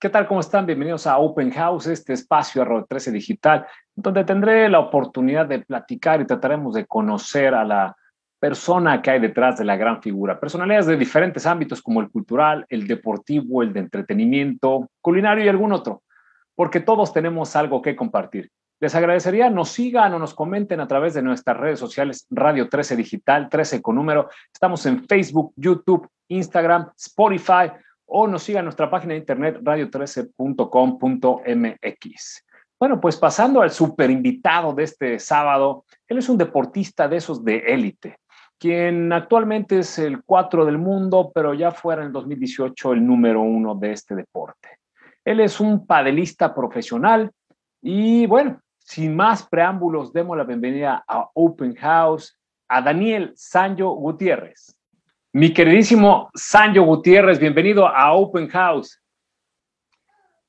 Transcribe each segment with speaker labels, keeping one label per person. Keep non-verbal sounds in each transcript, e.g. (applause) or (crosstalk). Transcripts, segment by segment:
Speaker 1: ¿Qué tal? ¿Cómo están? Bienvenidos a Open House, este espacio arroba 13 Digital, donde tendré la oportunidad de platicar y trataremos de conocer a la persona que hay detrás de la gran figura. Personalidades de diferentes ámbitos como el cultural, el deportivo, el de entretenimiento, culinario y algún otro, porque todos tenemos algo que compartir. Les agradecería nos sigan o nos comenten a través de nuestras redes sociales Radio 13 Digital, 13 con número. Estamos en Facebook, YouTube, Instagram, Spotify o nos siga en nuestra página de internet radio13.com.mx. Bueno, pues pasando al super invitado de este sábado, él es un deportista de esos de élite, quien actualmente es el 4 del mundo, pero ya fuera en 2018 el número uno de este deporte. Él es un padelista profesional y bueno, sin más preámbulos, demos la bienvenida a Open House a Daniel Sancho Gutiérrez. Mi queridísimo Sancho Gutiérrez, bienvenido a Open House.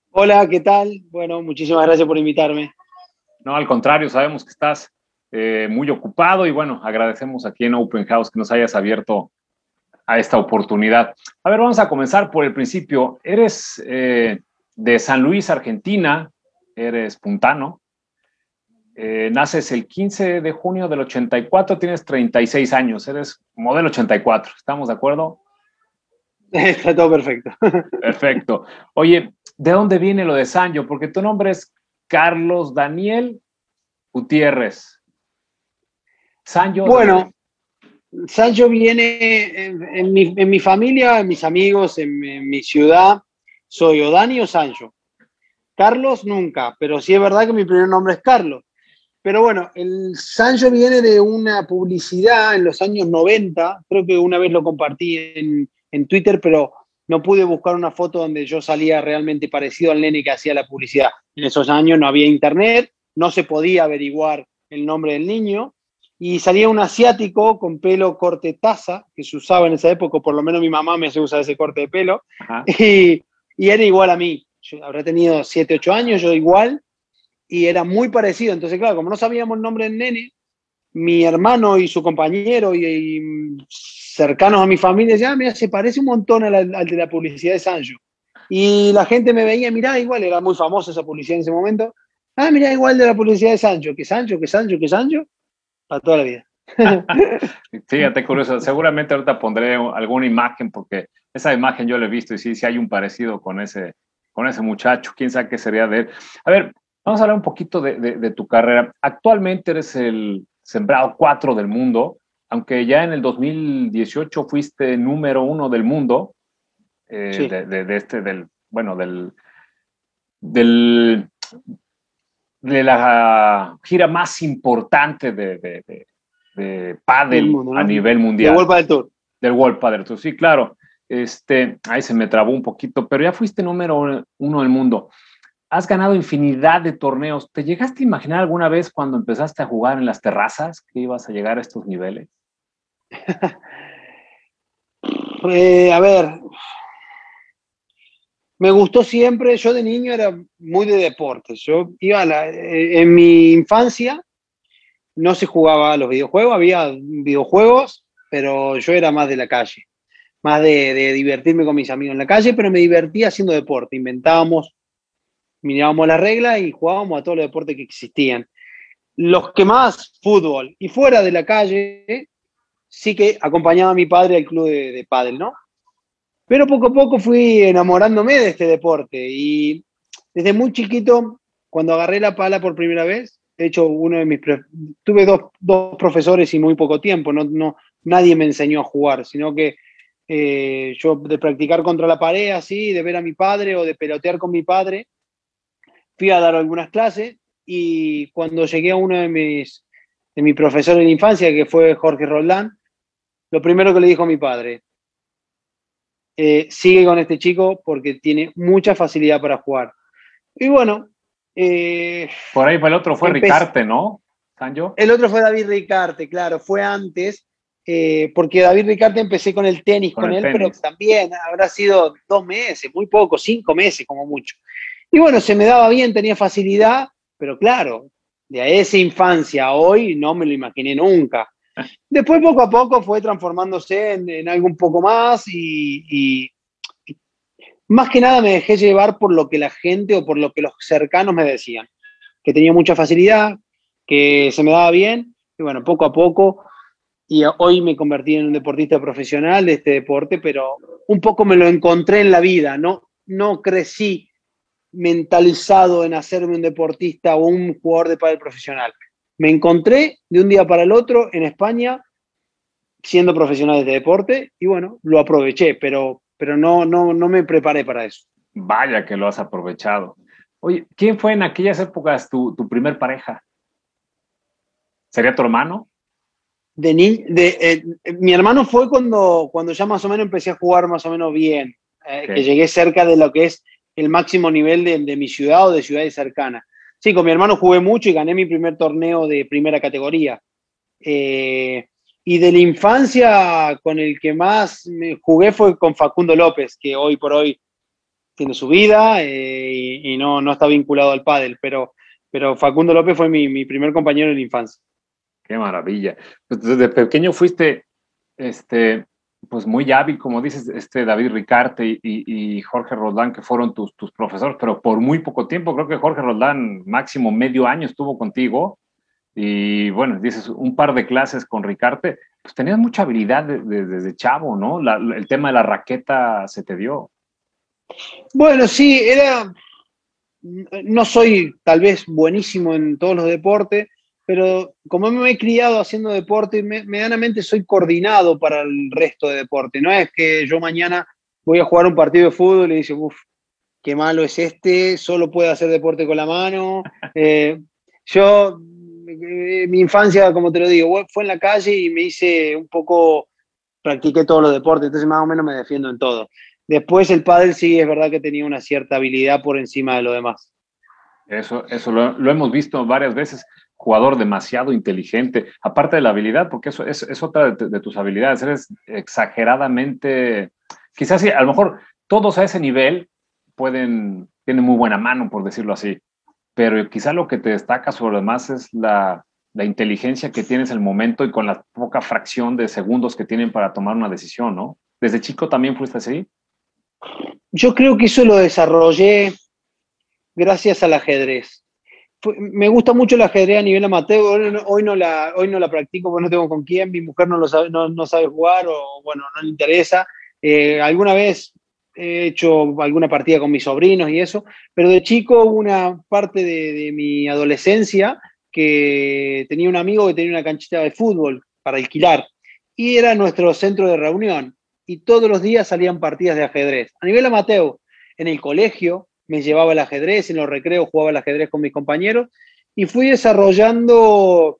Speaker 2: Hola, ¿qué tal? Bueno, muchísimas gracias por invitarme.
Speaker 1: No, al contrario, sabemos que estás eh, muy ocupado y bueno, agradecemos aquí en Open House que nos hayas abierto a esta oportunidad. A ver, vamos a comenzar por el principio. Eres eh, de San Luis, Argentina, eres puntano, eh, naces el 15 de junio del 84, tienes 36 años, eres modelo 84, ¿estamos de acuerdo? (laughs)
Speaker 2: Está todo perfecto. (laughs)
Speaker 1: Perfecto. Oye, ¿de dónde viene lo de Sancho? Porque tu nombre es Carlos Daniel Gutiérrez.
Speaker 2: Sancho. Bueno, Sancho viene en, mi, familia, en mis amigos, en, mi ciudad. Soy o Dani o Sancho. Carlos nunca, pero sí es verdad que mi primer nombre es Carlos. Pero bueno, el Sancho viene de una publicidad en los años 90, creo que una vez lo compartí en, en, Twitter, pero no pude buscar una foto donde yo salía realmente parecido al nene que hacía la publicidad. En esos años no había internet, no se podía averiguar el nombre del niño, y salía un asiático con pelo corte taza, que se usaba en esa época, por lo menos mi mamá me hace usar ese corte de pelo, (laughs) y, y, era igual a mí. Yo habrá tenido 7, 8 años, yo igual, y era muy parecido. Entonces, claro, como no sabíamos el nombre del nene, mi hermano y su compañero y, cercanos a mi familia decían, ah, mira, se parece un montón al, de la publicidad de Sancho. Y la gente me veía, mirá, igual, era muy famosa esa publicidad en ese momento. Ah, mira, igual de la publicidad de Sancho, que Sancho, que Sancho, que Sancho, para toda la vida. (laughs)
Speaker 1: Fíjate, curioso. Seguramente ahorita pondré alguna imagen porque esa imagen yo la he visto y sí, sí hay un parecido con ese, con ese muchacho. Quién sabe qué sería de él. A ver, Vamos a hablar un poquito de, tu carrera. Actualmente eres el sembrado 4 del mundo, aunque ya en el 2018 fuiste número uno del mundo, eh, de, este, del, bueno, del, del, de la gira más importante de, de, de pádel a nivel mundial.
Speaker 2: Del World Padel Tour.
Speaker 1: Del World Padel Tour, sí, claro. Este, ahí se me trabó un poquito, pero ya fuiste número uno del mundo has ganado infinidad de torneos. ¿Te llegaste a imaginar alguna vez cuando empezaste a jugar en las terrazas que ibas a llegar a estos niveles? (laughs)
Speaker 2: Eh, a ver, me gustó siempre, yo de niño era muy de deportes. Yo iba eh, en mi infancia no se jugaba a los videojuegos, había videojuegos, pero yo era más de la calle, más de, de divertirme con mis amigos en la calle, pero me divertía haciendo deporte. Inventábamos mirábamos las reglas y jugábamos a todos los deportes que existían. Los que más, fútbol. Y fuera de la calle, sí que acompañaba a mi padre al club de, de pádel, ¿no? Pero poco a poco fui enamorándome de este deporte y desde muy chiquito, cuando agarré la pala por primera vez, de hecho, uno de mis tuve dos, dos, profesores y muy poco tiempo, no, no, nadie me enseñó a jugar, sino que eh, yo de practicar contra la pared, así, de ver a mi padre o de pelotear con mi padre, fui a dar algunas clases y cuando llegué a uno de mis, de mis profesores de infancia, que fue Jorge Roldán, lo primero que le dijo a mi padre, eh, sigue con este chico porque tiene mucha facilidad para jugar. Y bueno.
Speaker 1: Eh, Por ahí el otro fue Ricarte, ¿no?
Speaker 2: Sancho. El otro fue David Ricarte, claro, fue antes, eh, porque David Ricarte empecé con el tenis con, él, pero también habrá sido dos meses, muy poco, cinco meses como mucho. Y bueno, se me daba bien, tenía facilidad, pero claro, de esa infancia a hoy no me lo imaginé nunca. Después poco a poco fue transformándose en, algo un poco más y, más que nada me dejé llevar por lo que la gente o por lo que los cercanos me decían, que tenía mucha facilidad, que se me daba bien, y bueno, poco a poco, y hoy me convertí en un deportista profesional de este deporte, pero un poco me lo encontré en la vida, no, no crecí mentalizado en hacerme un deportista o un jugador de pádel profesional. Me encontré de un día para el otro en España siendo profesional de deporte y bueno, lo aproveché, pero, pero no, no, no me preparé para eso.
Speaker 1: Vaya que lo has aprovechado. Oye, ¿quién fue en aquellas épocas tu, tu primer pareja? ¿Sería tu hermano?
Speaker 2: De, de eh, mi hermano fue cuando, cuando ya más o menos empecé a jugar más o menos bien, eh, que llegué cerca de lo que es el máximo nivel de, de, mi ciudad o de ciudades cercanas. Sí, con mi hermano jugué mucho y gané mi primer torneo de primera categoría. Eh, y de la infancia con el que más me jugué fue con Facundo López, que hoy por hoy tiene su vida eh, y, no, no está vinculado al pádel, pero, pero Facundo López fue mi, mi primer compañero de la infancia.
Speaker 1: Qué maravilla. Desde pequeño fuiste este, pues muy hábil, como dices, este David Ricarte y, y, Jorge Roldán, que fueron tus, tus profesores, pero por muy poco tiempo, creo que Jorge Roldán máximo medio año estuvo contigo. Y bueno, dices, un par de clases con Ricarte, pues tenías mucha habilidad desde de, de chavo, ¿no? La, el tema de la raqueta se te dio.
Speaker 2: Bueno, sí, era. No soy tal vez buenísimo en todos los deportes, pero como me he criado haciendo deporte, me, medianamente soy coordinado para el resto de deporte. No es que yo mañana voy a jugar un partido de fútbol y dice, uff, qué malo es este, solo puede hacer deporte con la mano. (laughs) Eh, yo, eh, mi infancia, como te lo digo, fue en la calle y me hice un poco, practiqué todos los deportes, entonces más o menos me defiendo en todo. Después el pádel sí es verdad que tenía una cierta habilidad por encima de lo demás.
Speaker 1: Eso, eso lo, lo hemos visto varias veces jugador demasiado inteligente, aparte de la habilidad, porque eso es, es otra de, tus habilidades, eres exageradamente, quizás sí, a lo mejor todos a ese nivel pueden, tienen muy buena mano, por decirlo así, pero quizá lo que te destaca sobre lo demás es la, la inteligencia que tienes el momento y con la poca fracción de segundos que tienen para tomar una decisión, ¿no? ¿Desde chico también fuiste así?
Speaker 2: Yo creo que eso lo desarrollé gracias al ajedrez me gusta mucho el ajedrez a nivel amateur. Hoy no, la, hoy no la practico porque no tengo con quién. Mi mujer no, lo sabe, no, no sabe jugar o, bueno, no le interesa. Eh, alguna vez he hecho alguna partida con mis sobrinos y eso, pero de chico una parte de, de, mi adolescencia que tenía un amigo que tenía una canchita de fútbol para alquilar y era nuestro centro de reunión y todos los días salían partidas de ajedrez. A nivel amateur, en el colegio, me llevaba el ajedrez, en los recreos jugaba el ajedrez con mis compañeros y fui desarrollando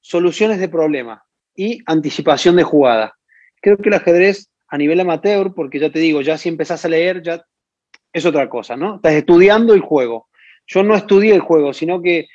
Speaker 2: soluciones de problemas y anticipación de jugada. Creo que el ajedrez a nivel amateur, porque ya te digo, ya si empezás a leer, ya es otra cosa, ¿no? Estás estudiando el juego. Yo no estudié el juego, sino que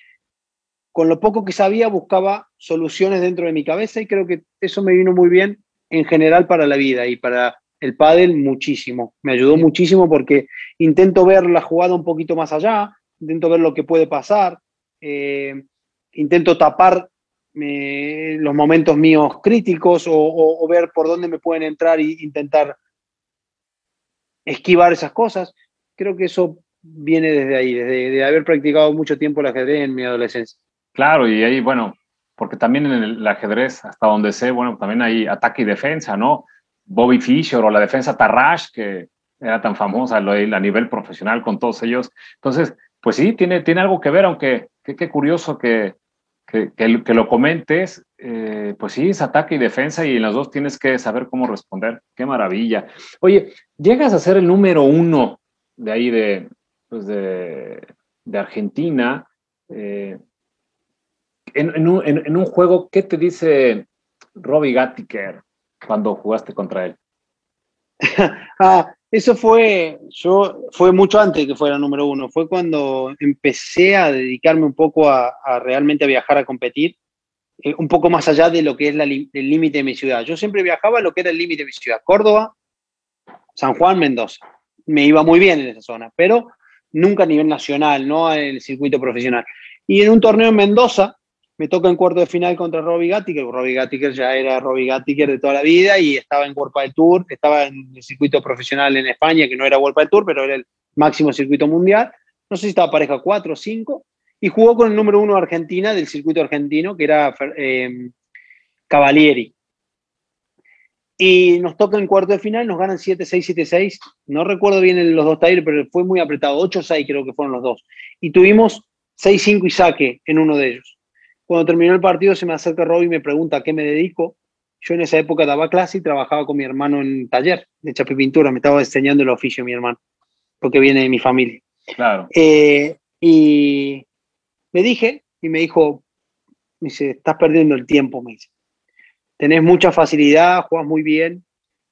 Speaker 2: con lo poco que sabía buscaba soluciones dentro de mi cabeza y creo que eso me vino muy bien en general para la vida y para el pádel muchísimo. Me ayudó muchísimo porque intento ver la jugada un poquito más allá, intento ver lo que puede pasar, eh, intento tapar eh, los momentos míos críticos o, o, o, ver por dónde me pueden entrar e intentar esquivar esas cosas. Creo que eso viene desde ahí, desde de haber practicado mucho tiempo el ajedrez en mi adolescencia.
Speaker 1: Claro, y ahí, bueno, porque también en el ajedrez, hasta donde sé, bueno, también hay ataque y defensa, ¿no? Bobby Fischer o la defensa Tarrash, que era tan famosa a nivel profesional con todos ellos. Entonces, pues sí, tiene, tiene algo que ver, aunque qué curioso que, que, que, lo comentes, eh, pues sí, es ataque y defensa y en los dos tienes que saber cómo responder. Qué maravilla. Oye, llegas a ser el número uno de ahí de, pues de, de Argentina. Eh, en, un, en, un, juego, ¿qué te dice Robbie Gattiker cuando jugaste contra él? (laughs)
Speaker 2: ah, eso fue, yo, fue mucho antes que fuera número uno. Fue cuando empecé a dedicarme un poco a, a realmente a viajar a competir, eh, un poco más allá de lo que es la, el límite de mi ciudad. Yo siempre viajaba a lo que era el límite de mi ciudad, Córdoba, San Juan, Mendoza. Me iba muy bien en esa zona, pero nunca a nivel nacional, no en el circuito profesional. Y en un torneo en Mendoza, me toca en cuarto de final contra Robbie Gattiker. Robbie Gattiker ya era Robbie Gattiker de toda la vida y estaba en World del Tour, estaba en el circuito profesional en España, que no era World del Tour, pero era el máximo circuito mundial. No sé si estaba pareja 4 o 5. Y jugó con el número uno de Argentina del circuito argentino, que era eh, Cavalieri. Y nos toca en cuarto de final, nos ganan 7-6, 7-6. No recuerdo bien los dos talleres, pero fue muy apretado. 8-6 creo que fueron los dos. Y tuvimos 6-5 y saque en uno de ellos. Cuando terminó el partido se me acerca Rob y me pregunta a qué me dedico. Yo en esa época daba clase y trabajaba con mi hermano en taller de chapipintura. Me estaba enseñando el oficio mi hermano, porque viene de mi familia.
Speaker 1: Claro.
Speaker 2: Eh, y le dije, y me dijo, me dice, estás perdiendo el tiempo, me dice. Tenés mucha facilidad, juegas muy bien.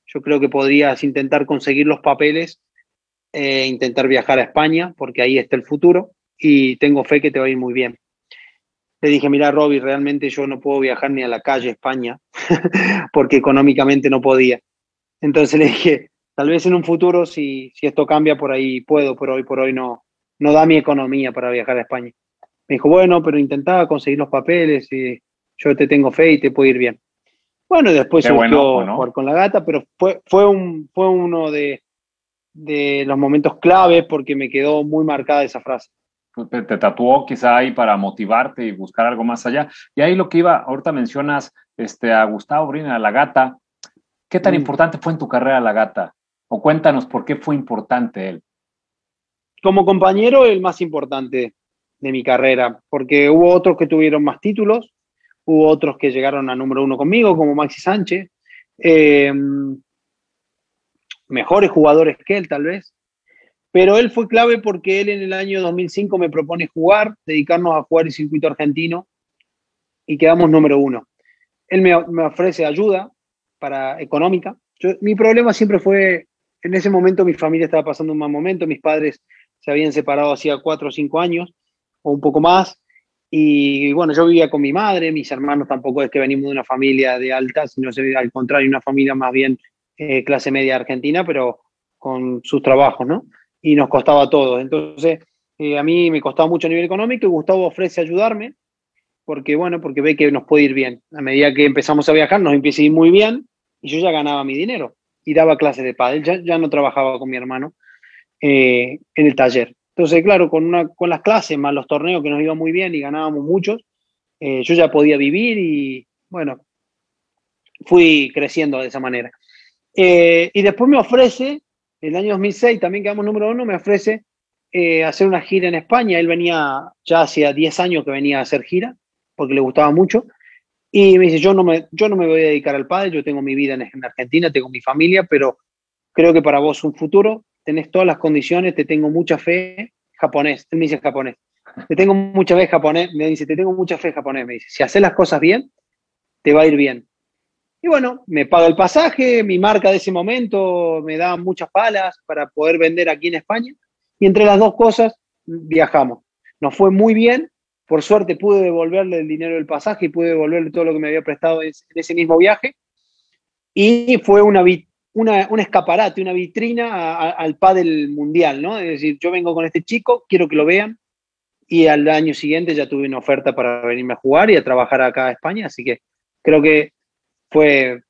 Speaker 2: Yo creo que podrías intentar conseguir los papeles e intentar viajar a España, porque ahí está el futuro y tengo fe que te va a ir muy bien. Le dije, mira, Robbie, realmente yo no puedo viajar ni a la calle España, (laughs) porque económicamente no podía. Entonces le dije, tal vez en un futuro, si, si esto cambia por ahí, puedo, pero hoy por hoy no, no da mi economía para viajar a España. Me dijo, bueno, pero intentaba conseguir los papeles y yo te tengo fe y te puede ir bien. Bueno, después se bueno, jugar con la gata, pero fue, fue, un, fue uno de, de los momentos claves porque me quedó muy marcada esa frase
Speaker 1: te, tatuó quizá ahí para motivarte y buscar algo más allá. Y ahí lo que iba, ahorita mencionas este, a Gustavo Brina, la gata. ¿Qué tan mm. importante fue en tu carrera la gata? O cuéntanos por qué fue importante él.
Speaker 2: Como compañero, el más importante de mi carrera, porque hubo otros que tuvieron más títulos, hubo otros que llegaron a número uno conmigo, como Maxi Sánchez, eh, mejores jugadores que él tal vez, pero él fue clave porque él en el año 2005 me propone jugar, dedicarnos a jugar el circuito argentino y quedamos número uno. Él me, ofrece ayuda para económica. mi problema siempre fue, en ese momento mi familia estaba pasando un mal momento, mis padres se habían separado hacía cuatro o cinco años o un poco más. Y bueno, yo vivía con mi madre, mis hermanos tampoco es que venimos de una familia de alta, sino al contrario, una familia más bien eh, clase media argentina, pero con sus trabajos, ¿no? Y nos costaba todo. Entonces, eh, a mí me costaba mucho a nivel económico y Gustavo ofrece ayudarme porque, bueno, porque ve que nos puede ir bien. A medida que empezamos a viajar, nos empieza a ir muy bien y yo ya ganaba mi dinero y daba clases de pádel. Ya, ya no trabajaba con mi hermano eh, en el taller. Entonces, claro, con, una, con las clases más los torneos que nos iban muy bien y ganábamos muchos, eh, yo ya podía vivir y, bueno, fui creciendo de esa manera. y después me ofrece el año 2006 también quedamos número uno, me ofrece eh, hacer una gira en España. Él venía, ya hacía 10 años que venía a hacer gira, porque le gustaba mucho. Y me dice, yo no me, yo no me voy a dedicar al padre, yo tengo mi vida en, Argentina, tengo mi familia, pero creo que para vos un futuro, tenés todas las condiciones, te tengo mucha fe, japonés, me dice japonés, te tengo mucha fe japonés, me dice, te tengo mucha fe japonés, me dice, si haces las cosas bien, te va a ir bien. Y bueno, me paga el pasaje, mi marca de ese momento me da muchas palas para poder vender aquí en España. Y entre las dos cosas viajamos. Nos fue muy bien. Por suerte pude devolverle el dinero del pasaje y pude devolverle todo lo que me había prestado en ese mismo viaje. Y fue una, una, un escaparate, una vitrina al pádel mundial, ¿no? Es decir, yo vengo con este chico, quiero que lo vean. Y al año siguiente ya tuve una oferta para venirme a jugar y a trabajar acá a España. Así que creo que fue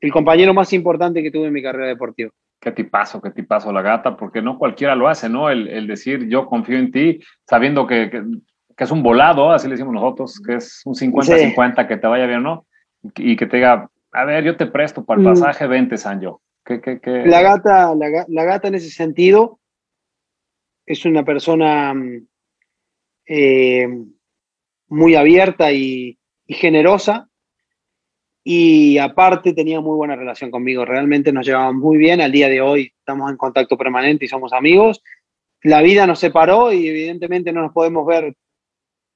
Speaker 2: el compañero más importante que tuve en mi carrera deportiva.
Speaker 1: Qué tipazo, qué tipazo la gata, porque no cualquiera lo hace, ¿no? El, decir yo confío en ti, sabiendo que, que, es un volado, así le decimos nosotros, que es un 50-50, que te vaya bien, ¿no? Y que te diga, a ver, yo te presto para el mm. pasaje, vente, Sanjo. ¿Qué, qué, qué?
Speaker 2: La, gata, la, gata en ese sentido es una persona mm, eh, muy abierta y, y generosa y aparte tenía muy buena relación conmigo, realmente nos llevábamos muy bien, al día de hoy estamos en contacto permanente y somos amigos. La vida nos separó y evidentemente no nos podemos ver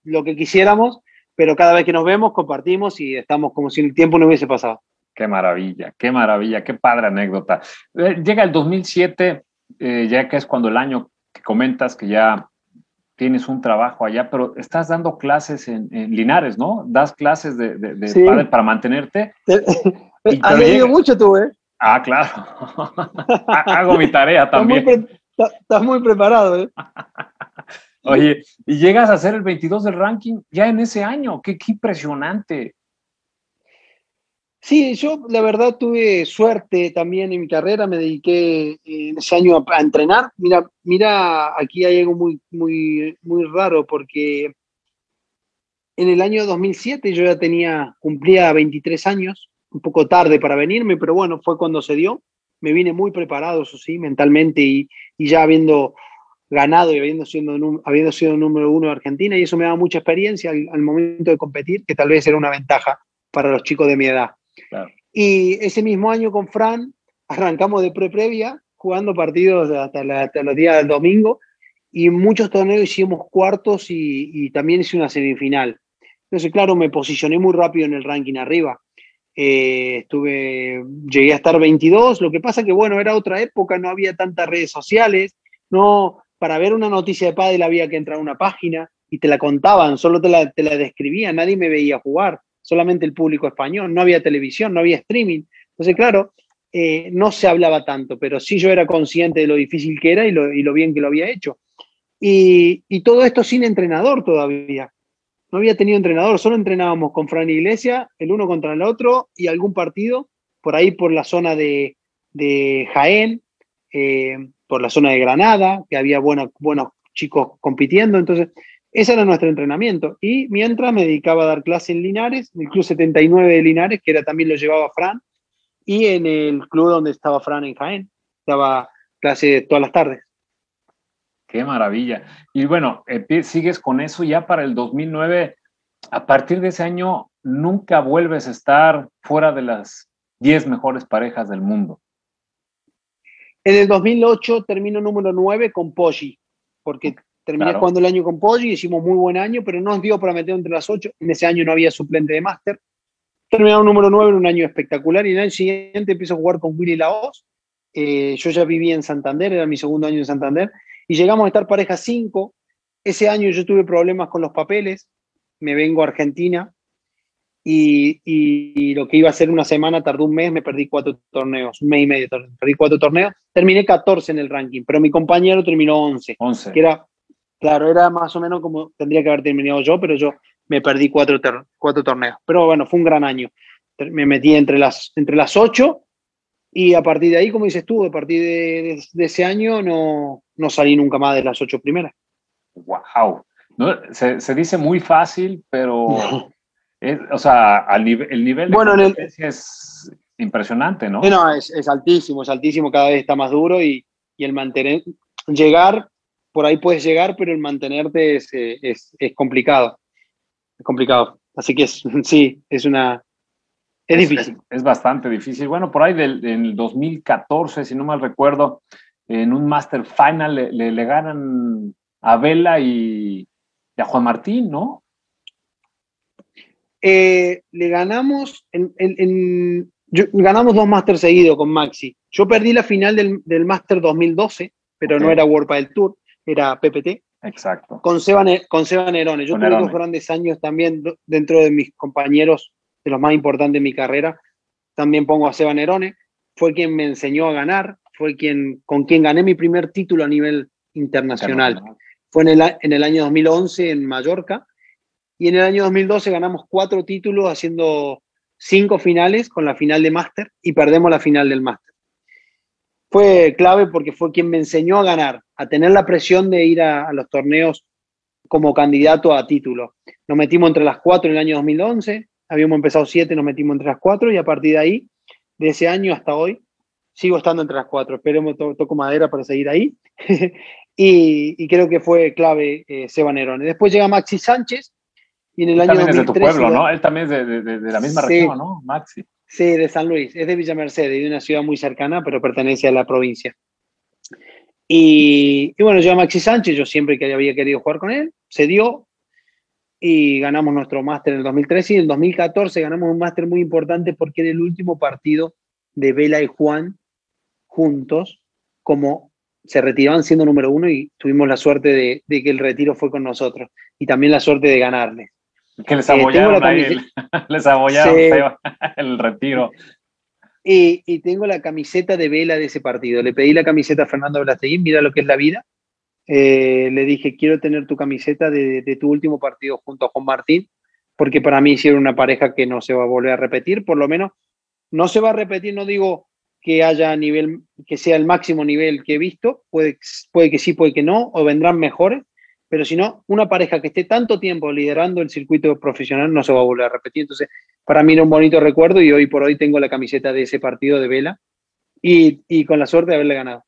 Speaker 2: lo que quisiéramos, pero cada vez que nos vemos compartimos y estamos como si el tiempo no hubiese pasado.
Speaker 1: Qué maravilla, qué maravilla, qué padre anécdota. Eh, llega el 2007, eh, ya que es cuando el año que comentas que ya tienes un trabajo allá, pero estás dando clases en, Linares, ¿no? Das clases de, de, para mantenerte.
Speaker 2: Has leído mucho tú, ¿eh?
Speaker 1: Ah, claro. (laughs) Hago mi tarea también.
Speaker 2: Estás muy, preparado, ¿eh? (laughs)
Speaker 1: Oye, y llegas a ser el 22 del ranking ya en ese año. Qué, qué impresionante.
Speaker 2: Sí, yo la verdad tuve suerte también en mi carrera, me dediqué en ese año a, entrenar. Mira, mira, aquí hay algo muy, muy, muy raro porque en el año 2007 yo ya tenía, cumplía 23 años, un poco tarde para venirme, pero bueno, fue cuando se dio. Me vine muy preparado, eso sí, mentalmente y, ya habiendo ganado y habiendo sido, habiendo sido número uno de Argentina y eso me daba mucha experiencia al momento de competir, que tal vez era una ventaja para los chicos de mi edad. Y ese mismo año con Fran arrancamos de pre-previa, jugando partidos hasta, los días del domingo, y muchos torneos hicimos cuartos y, también hice una semifinal. Entonces, claro, me posicioné muy rápido en el ranking arriba. Eh, estuve, llegué a estar 22, lo que pasa que, bueno, era otra época, no había tantas redes sociales, no, para ver una noticia de pádel había que entrar a una página y te la contaban, solo te la, te la describían, nadie me veía jugar solamente el público español, no había televisión, no había streaming. Entonces, claro, eh, no se hablaba tanto, pero sí yo era consciente de lo difícil que era y lo, bien que lo había hecho. Y, todo esto sin entrenador todavía. No había tenido entrenador, solo entrenábamos con Fran Iglesia, el uno contra el otro y algún partido por ahí por la zona de, Jaén, eh, por la zona de Granada, que había buenos, buenos chicos compitiendo. Entonces, ese era nuestro entrenamiento. Y mientras me dedicaba a dar clase en Linares, en el Club 79 de Linares, que era, también lo llevaba Fran, y en el club donde estaba Fran en Jaén. Daba clase todas las tardes.
Speaker 1: Qué maravilla. Y bueno, eh, sigues con eso ya para el 2009. A partir de ese año, nunca vuelves a estar fuera de las 10 mejores parejas del mundo.
Speaker 2: En el 2008 termino número 9 con Poggi, porque Terminé jugando el año con Poggi, hicimos muy buen año, pero no nos dio para meter entre las ocho. En ese año no había suplente de máster. Terminamos número 9 en un año espectacular y en el año siguiente empiezo a jugar con Willy Laos. Eh, yo ya vivía en Santander, era mi segundo año en Santander, y llegamos a estar pareja 5. Ese año yo tuve problemas con los papeles, me vengo a Argentina y, y, lo que iba a ser una semana tardó un mes, me perdí cuatro torneos, un mes y medio, perdí cuatro torneos, terminé 14 en el ranking, pero mi compañero terminó 11, 11. que era Claro, era más o menos como tendría que haber terminado yo, pero yo me perdí cuatro, cuatro torneos. Pero bueno, fue un gran año. Me metí entre las, entre las ocho y a partir de ahí, como dices tú, a partir de, ese año no, no, salí nunca más de las ocho primeras.
Speaker 1: ¡Wow! se, dice muy fácil, pero (laughs) o sea, el nivel de bueno, es impresionante, ¿no?
Speaker 2: No, es, es, altísimo, es altísimo, cada vez está más duro y, y el mantener, llegar por ahí puedes llegar, pero el mantenerte es, eh, es, es complicado. Es complicado. Así que (laughs) sí, es una... Es, difícil.
Speaker 1: Es, bastante difícil. Bueno, por ahí del, en el 2014, si no mal recuerdo, en un Master Final le, le, ganan a Vela y, a Juan Martín, ¿no?
Speaker 2: Eh, le ganamos en, en, ganamos dos Master seguidos con Maxi. Yo perdí la final del, del Master 2012, pero no era World del Tour era PPT.
Speaker 1: Exacto.
Speaker 2: Con Seba, con Seba Nerone. Yo tuve dos grandes años también dentro de mis compañeros, de los más importantes de mi carrera. También pongo a Seba Nerone. Fue quien me enseñó a ganar, fue quien, con quien gané mi primer título a nivel internacional. Fue en el, en el año 2011 en Mallorca. Y en el año 2012 ganamos cuatro títulos haciendo cinco finales con la final de máster y perdemos la final del máster fue clave porque fue quien me enseñó a ganar, a tener la presión de ir a, los torneos como candidato a título. Nos metimos entre las cuatro en el año 2011, habíamos empezado siete, nos metimos entre las cuatro y a partir de ahí, de ese año hasta hoy, sigo estando entre las cuatro. Esperemos, toco madera para seguir ahí. (laughs) y, creo que fue clave eh, Seba Nerone. Después llega Maxi Sánchez y en el año
Speaker 1: también es de tu pueblo, ¿no? Él también es de, la misma región, ¿no? Maxi.
Speaker 2: Sí, de San Luis, es de Villa Mercedes, de una ciudad muy cercana, pero pertenece a la provincia. Y, bueno, yo a Maxi Sánchez, yo siempre que había querido jugar con él, se dio y ganamos nuestro máster en el 2013 y en el 2014 ganamos un máster muy importante porque era el último partido de Vela y Juan juntos, como se retiraban siendo número uno y tuvimos la suerte de, de que el retiro fue con nosotros y también la suerte de ganarles.
Speaker 1: Que les abollaron ahí, (laughs) les abollaron (laughs) el retiro.
Speaker 2: Y, y, tengo la camiseta de vela de ese partido. Le pedí la camiseta a Fernando Belasteguín, mira lo que es la vida. eh, le dije, quiero tener tu camiseta de, de, tu último partido junto a Juan Martín, porque para mí hicieron una pareja que no se va a volver a repetir, por lo menos no se va a repetir, no digo que haya nivel, que sea el máximo nivel que he visto, puede, puede que sí, puede que no, o vendrán mejores, pero si no, una pareja que esté tanto tiempo liderando el circuito profesional no se va a volver a repetir. Entonces, para mí era un bonito recuerdo y hoy por hoy tengo la camiseta de ese partido de vela y, y con la suerte de haberle ganado.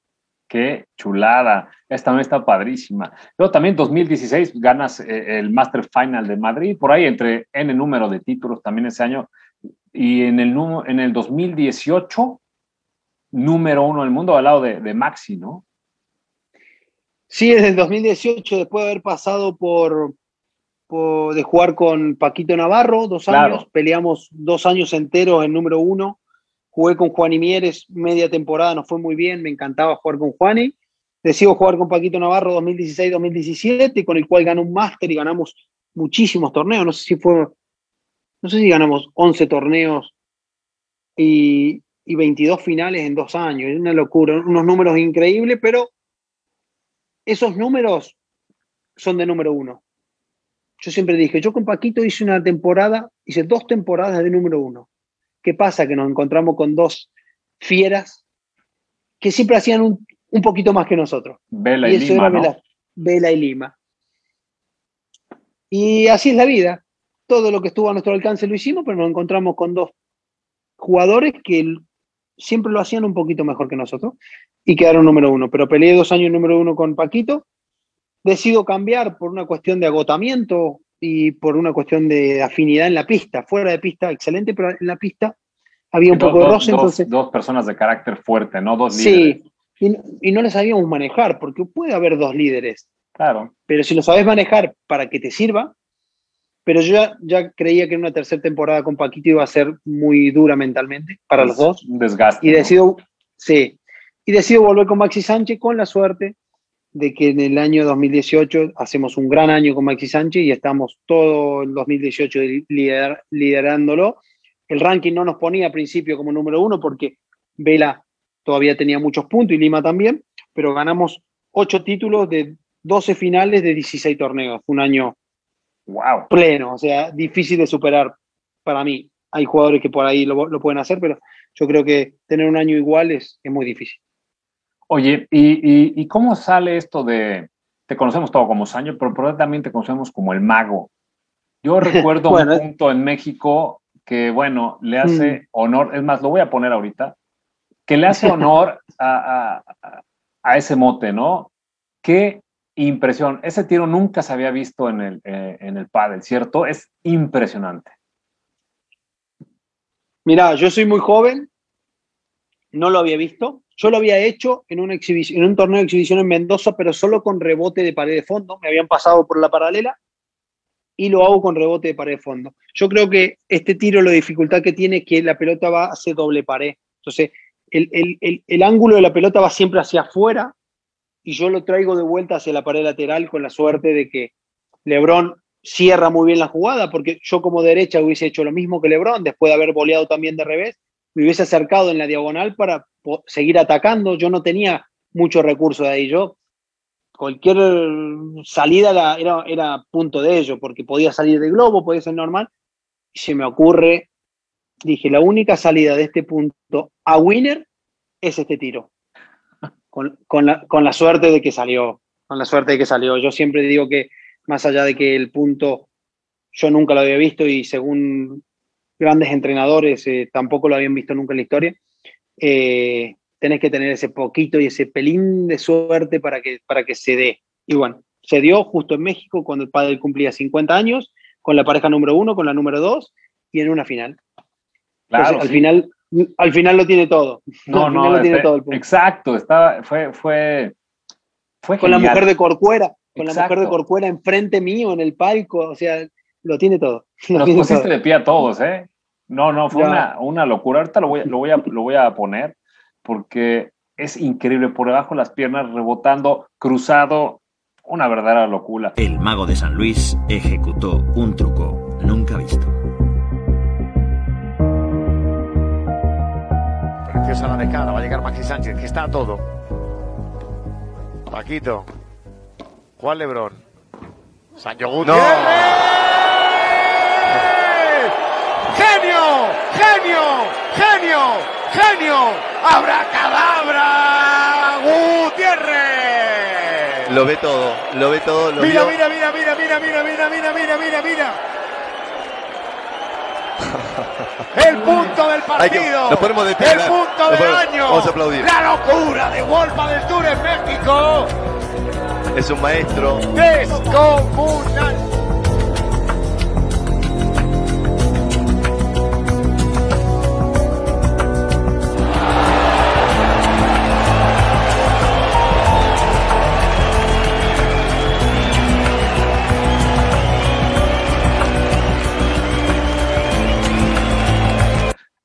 Speaker 1: Qué chulada. Esta también está padrísima. Luego también 2016 ganas eh, el Master Final de Madrid, por ahí entre N número de títulos también ese año. Y en el, en el 2018, número uno del mundo al lado de, de Maxi, ¿no?
Speaker 2: Sí, desde el 2018, después de haber pasado por, por de jugar con Paquito Navarro, dos años, peleamos dos años enteros en número uno Jugué con Juan Mieres media temporada, nos fue muy bien, me encantaba jugar con Juani. Decido jugar con Paquito Navarro 2016-2017, con el cual ganó un máster y ganamos muchísimos torneos. No sé si fue, no sé si ganamos 11 torneos y, y 22 finales en dos años. Es una locura, unos números increíbles, pero esos números son de número uno. Yo siempre dije, yo con Paquito hice una temporada, hice dos temporadas de número uno. ¿Qué pasa? Que nos encontramos con dos fieras que siempre hacían un, un poquito más que nosotros.
Speaker 1: Vela y, y Lima.
Speaker 2: Vela y Lima. Y así es la vida. Todo lo que estuvo a nuestro alcance lo hicimos, pero nos encontramos con dos jugadores que siempre lo hacían un poquito mejor que nosotros y quedaron número uno. Pero peleé dos años número uno con Paquito. Decido cambiar por una cuestión de agotamiento y por una cuestión de afinidad en la pista. Fuera de pista, excelente, pero en la pista había un poco de roce.
Speaker 1: Dos,
Speaker 2: entonces,
Speaker 1: dos personas de carácter fuerte, ¿no? Dos
Speaker 2: líderes. Sí, y, y, no les sabíamos manejar, porque puede haber dos líderes.
Speaker 1: Claro.
Speaker 2: Pero si lo sabes manejar para que te sirva, pero yo ya, ya creía que en una tercera temporada con Paquito iba a ser muy dura mentalmente para los dos.
Speaker 1: Un desgaste.
Speaker 2: Y decido, ¿no? sí, y decido volver con Maxi Sánchez con la suerte de que en el año 2018 hacemos un gran año con Maxi Sánchez y estamos todo el 2018 lider, liderándolo. El ranking no nos ponía al principio como número uno porque Vela todavía tenía muchos puntos y Lima también, pero ganamos ocho títulos de 12 finales de 16 torneos. Un año
Speaker 1: wow.
Speaker 2: pleno, o sea, difícil de superar para mí. Hay jugadores que por ahí lo, lo pueden hacer, pero yo creo que tener un año igual es, es muy difícil.
Speaker 1: Oye, ¿y, y, y cómo sale esto de, te conocemos todo como Sancho, pero por también te conocemos como el mago? Yo (laughs) recuerdo bueno, un punto en México que, bueno, le hace mm. honor, es más, lo voy a poner ahorita, que le hace (laughs) honor a, a, a ese mote, ¿no? Qué impresión. Ese tiro nunca se había visto en el, eh, en el pádel, ¿cierto? Es impresionante.
Speaker 2: Mira, yo soy muy joven, no lo había visto. Yo lo había hecho en, un torneo de exhibición en Mendoza, pero solo con rebote de pared de fondo. Me habían pasado por la paralela y lo hago con rebote de pared de fondo. Yo creo que este tiro, la dificultad que tiene es que la pelota va hacia doble pared. Entonces, el, el ángulo de la pelota va siempre hacia afuera y yo lo traigo de vuelta hacia la pared lateral con la suerte de que Lebron cierra muy bien la jugada, porque yo como derecha hubiese hecho lo mismo que Lebron, después de haber boleado también de revés, me hubiese acercado en la diagonal para seguir atacando. Yo no tenía mucho recurso de ahí. Yo, cualquier salida era, era, era, punto de ello, porque podía salir de globo, podía ser normal. Y se me ocurre, dije, la única salida de este punto a winner es este tiro. Con, con, la, con la suerte de que salió. Con la suerte de que salió. Yo siempre digo que, más allá de que el punto yo nunca lo había visto y según grandes entrenadores eh, tampoco lo habían visto nunca en la historia. Eh, tenés que tener ese poquito y ese pelín de suerte para que, para que se dé. Y bueno, se dio justo en México cuando el padre cumplía 50 años, con la pareja número uno, con la número dos y en una final.
Speaker 1: Claro,
Speaker 2: Entonces, al, final, al final lo tiene todo.
Speaker 1: No,
Speaker 2: al
Speaker 1: no,
Speaker 2: lo tiene
Speaker 1: este,
Speaker 2: todo el
Speaker 1: exacto, estaba, fue, fue, fue
Speaker 2: con
Speaker 1: genial.
Speaker 2: la mujer de Corcuera, con
Speaker 1: Exacto.
Speaker 2: la mujer de Corcuera enfrente mío en el palco, o sea, lo tiene todo. (laughs) Lo
Speaker 1: Nos
Speaker 2: tiene
Speaker 1: pusiste
Speaker 2: todo.
Speaker 1: de pie a todos, ¿eh? No, no, fue una, una locura. Ahorita lo voy, a- lo, voy a, lo voy a poner porque es increíble. Por debajo de las piernas, rebotando, cruzado. Una verdadera locura.
Speaker 3: El mago de San Luis ejecutó un truco nunca visto.
Speaker 4: Cara, va a llegar Maxi Sánchez, que está a todo. Paquito. Juan Lebrón. Sancho
Speaker 5: No.
Speaker 4: Gutiérrez. ¡Genio! ¡Genio! ¡Genio! ¡Genio! ¡Abracadabra! ¡Gutiérrez!
Speaker 5: Lo ve todo, lo ve todo. Lo
Speaker 4: Mira,
Speaker 5: vio.
Speaker 4: mira, mira, mira, mira, mira, mira, mira, mira, mira, mira. El punto del
Speaker 5: que-
Speaker 4: partido.
Speaker 5: nos ponemos de pie,
Speaker 4: El punto del año.
Speaker 5: vamos a aplaudir.
Speaker 4: La locura de Wolfa del Tour en México.
Speaker 5: Es un maestro.
Speaker 4: Descomunal.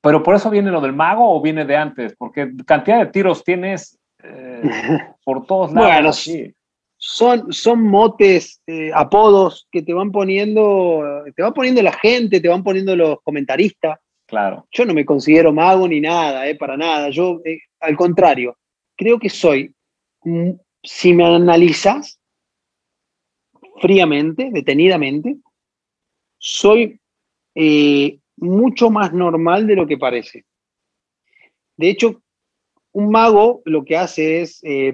Speaker 1: Pero por eso viene lo del mago o viene de antes, porque cantidad de tiros tienes eh, (laughs) por todos lados.
Speaker 2: Bueno,
Speaker 1: sí.
Speaker 2: Son, son motes, eh, apodos que te van poniendo, te va poniendo la gente, te van poniendo los comentaristas.
Speaker 1: claro.
Speaker 2: Yo no me considero mago ni nada, eh, para nada. Yo, eh, al contrario, creo que soy, mm, si me analizas fríamente, detenidamente, soy eh, mucho más normal de lo que parece. De hecho, un mago lo que hace es, eh,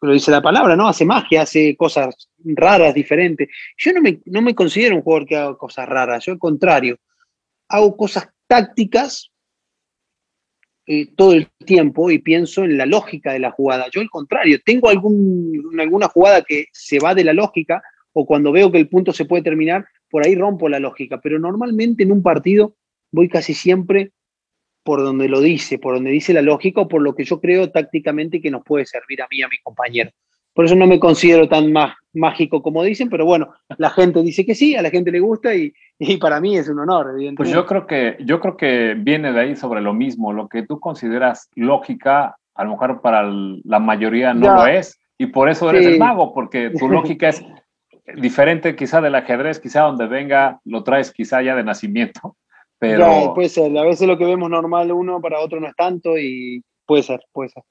Speaker 2: lo dice la palabra, ¿no? Hace magia, hace cosas raras, diferentes. Yo no me, no me considero un jugador que haga cosas raras, yo al contrario, hago cosas tácticas eh, todo el tiempo y pienso en la lógica de la jugada. Yo al contrario, tengo algún, alguna jugada que se va de la lógica o cuando veo que el punto se puede terminar, por ahí rompo la lógica, pero normalmente en un partido voy casi siempre por donde lo dice, por donde dice la lógica o por lo que yo creo tácticamente que nos puede servir a mí a mi compañero. Por eso no me considero tan má- mágico como dicen, pero bueno, la gente dice que sí, a la gente le gusta y, y para mí es un honor,
Speaker 1: Pues
Speaker 2: evidentemente.
Speaker 1: yo creo que yo creo que viene de ahí sobre lo mismo. Lo que tú consideras lógica, a lo mejor para la mayoría no lo es, y por eso eres
Speaker 2: Sí.
Speaker 1: el mago, porque tu (laughs) lógica es diferente quizá del ajedrez, quizá donde venga lo traes quizá ya de nacimiento, (laughs) pero
Speaker 2: Ya, puede ser, a veces lo que vemos normal uno para otro no es tanto y puede ser, puede ser.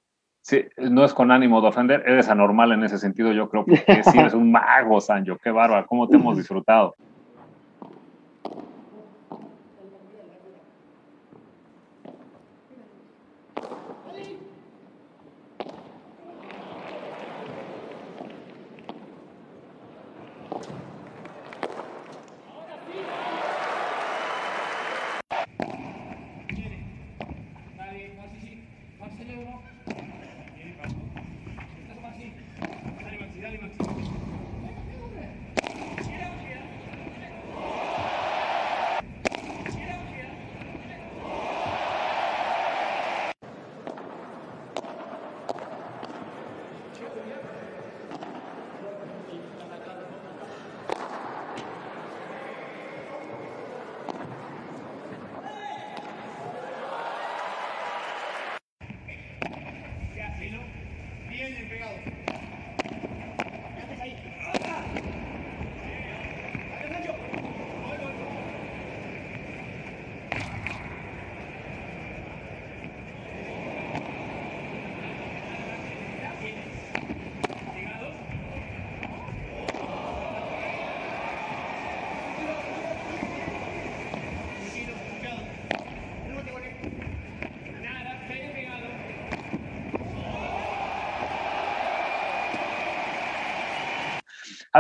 Speaker 1: sí, no es con ánimo de ofender, eres anormal en ese sentido, yo creo, porque (laughs) sí eres un mago, Sancho, qué bárbaro, cómo te hemos disfrutado.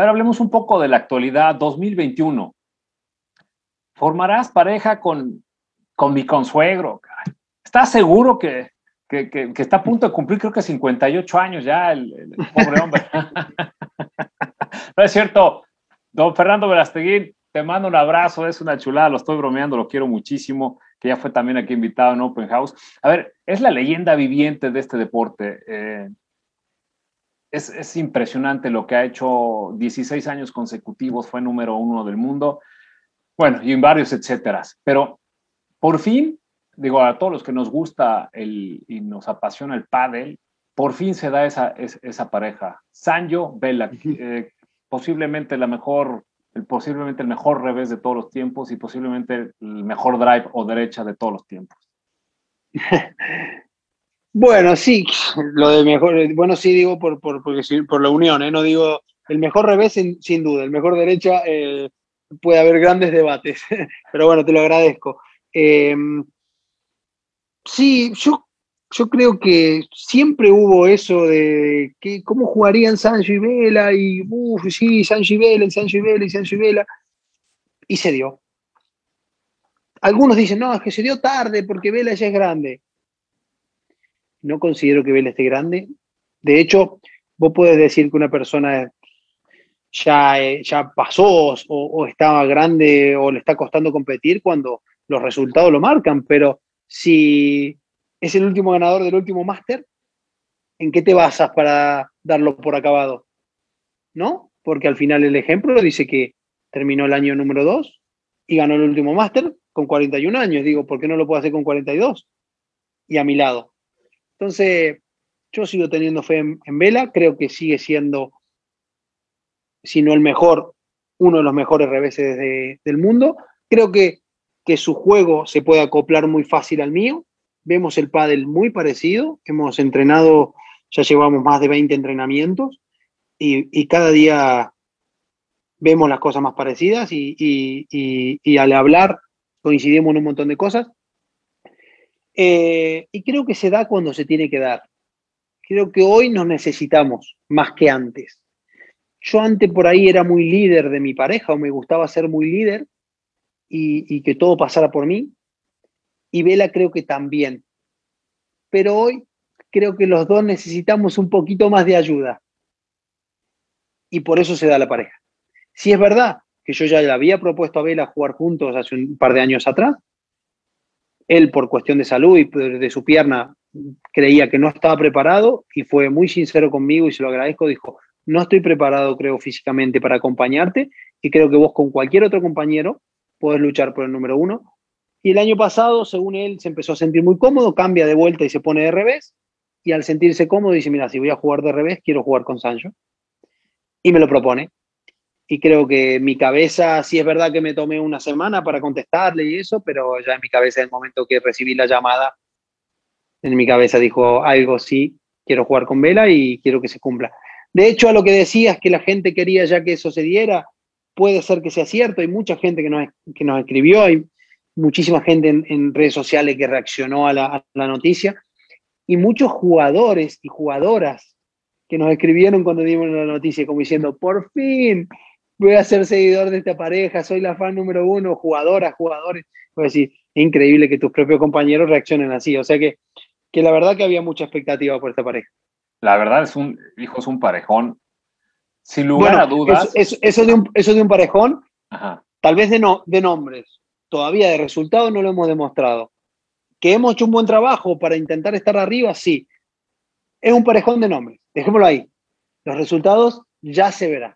Speaker 1: Ver, hablemos un poco de la actualidad 2021. ¿Formarás pareja con, con mi consuegro? ¿Estás seguro que, que, que- está a punto de cumplir, creo que 58 años ya, el, el pobre hombre? (laughs) no es cierto. Don Fernando Velasteguín, te mando un abrazo, es una chulada, lo estoy bromeando, lo quiero muchísimo, que ya fue también aquí invitado en Open House. A ver, es la leyenda viviente de este deporte. eh, es, es impresionante lo que ha hecho 16 años consecutivos, fue número uno del mundo, bueno, y en varios etcéteras. Pero por fin, digo, a todos los que nos gusta el, y nos apasiona el pádel, por fin se da esa, es- esa pareja. Sanjo Vela, eh, posiblemente la mejor, el, posiblemente el mejor revés de todos los tiempos y posiblemente el mejor drive o derecha de todos los tiempos. (laughs)
Speaker 2: Bueno, sí, lo de mejor, bueno, sí digo por, por, porque por la unión, ¿eh? no digo el mejor revés sin, sin duda, el mejor derecha eh, puede haber grandes debates, (laughs) pero bueno, te lo agradezco. Eh, sí, yo, yo creo que siempre hubo eso de que cómo jugarían Sancho y Vela y uff, sí, Sancho y Vela y Sancho y Vela y Sancho y Vela y se dio. Algunos dicen, no, es que se dio tarde porque Vela ya es grande. No considero que Vela esté grande. De hecho, vos puedes decir que una persona ya, eh, ya pasó o, o estaba grande o le está costando competir cuando los resultados lo marcan, pero si es el último ganador del último máster, ¿en qué te basas para darlo por acabado? ¿No? Porque al final el ejemplo dice que terminó el año número 2 y ganó el último máster con 41 años. Digo, ¿por qué no lo puedo hacer con 42? Y a mi lado. Entonces, yo sigo teniendo fe en, Vela, creo que sigue siendo, si no el mejor, uno de los mejores reveses de, del mundo. Creo que, que su juego se puede acoplar muy fácil al mío. Vemos el pádel muy parecido. Hemos entrenado, ya llevamos más de 20 entrenamientos y, y cada día vemos las cosas más parecidas y, y, y al hablar coincidimos en un montón de cosas. Eh, y creo que se da cuando se tiene que dar. Creo que hoy nos necesitamos más que antes. Yo antes por ahí era muy líder de mi pareja o me gustaba ser muy líder y, que todo pasara por mí. Y Vela creo que también. Pero hoy creo que los dos necesitamos un poquito más de ayuda. Y por eso se da la pareja. Si es verdad que yo ya le había propuesto a Vela jugar juntos hace un par de años atrás, él por cuestión de salud y de su pierna creía que no estaba preparado y fue muy sincero conmigo y se lo agradezco, dijo, no estoy preparado creo físicamente para acompañarte y creo que vos con cualquier otro compañero podés luchar por el número uno. Y el año pasado, según él, se empezó a sentir muy cómodo, cambia de vuelta y se pone de revés y al sentirse cómodo dice, mira, si voy a jugar de revés, quiero jugar con Sancho. Y me lo propone y creo que mi cabeza, sí es verdad que me tomé una semana para contestarle y eso, pero ya en mi cabeza, en el momento que recibí la llamada, en mi cabeza dijo algo, sí, quiero jugar con Vela y quiero que se cumpla. De hecho, a lo que decías que la gente quería ya que eso se diera, puede ser que sea cierto, hay mucha gente que nos, que nos escribió, hay muchísima gente en, redes sociales que reaccionó a la, a la noticia y muchos jugadores y jugadoras que nos escribieron cuando dimos la noticia, como diciendo, por fin, voy a ser seguidor de esta pareja, soy la fan número uno, jugadoras, jugadores. Voy a decir, increíble que tus propios compañeros reaccionen así. O sea que, que la verdad que había mucha expectativa por esta pareja.
Speaker 1: La verdad es un, hijo, es un parejón. Sin lugar
Speaker 2: Bueno,
Speaker 1: a dudas.
Speaker 2: Eso, eso- eso de un, eso de un parejón,
Speaker 1: Ajá.
Speaker 2: tal vez de, no, de nombres, todavía de resultados no lo hemos demostrado. Que hemos hecho un buen trabajo para intentar estar arriba, sí. Es un parejón de nombres, dejémoslo ahí. Los resultados ya se verán.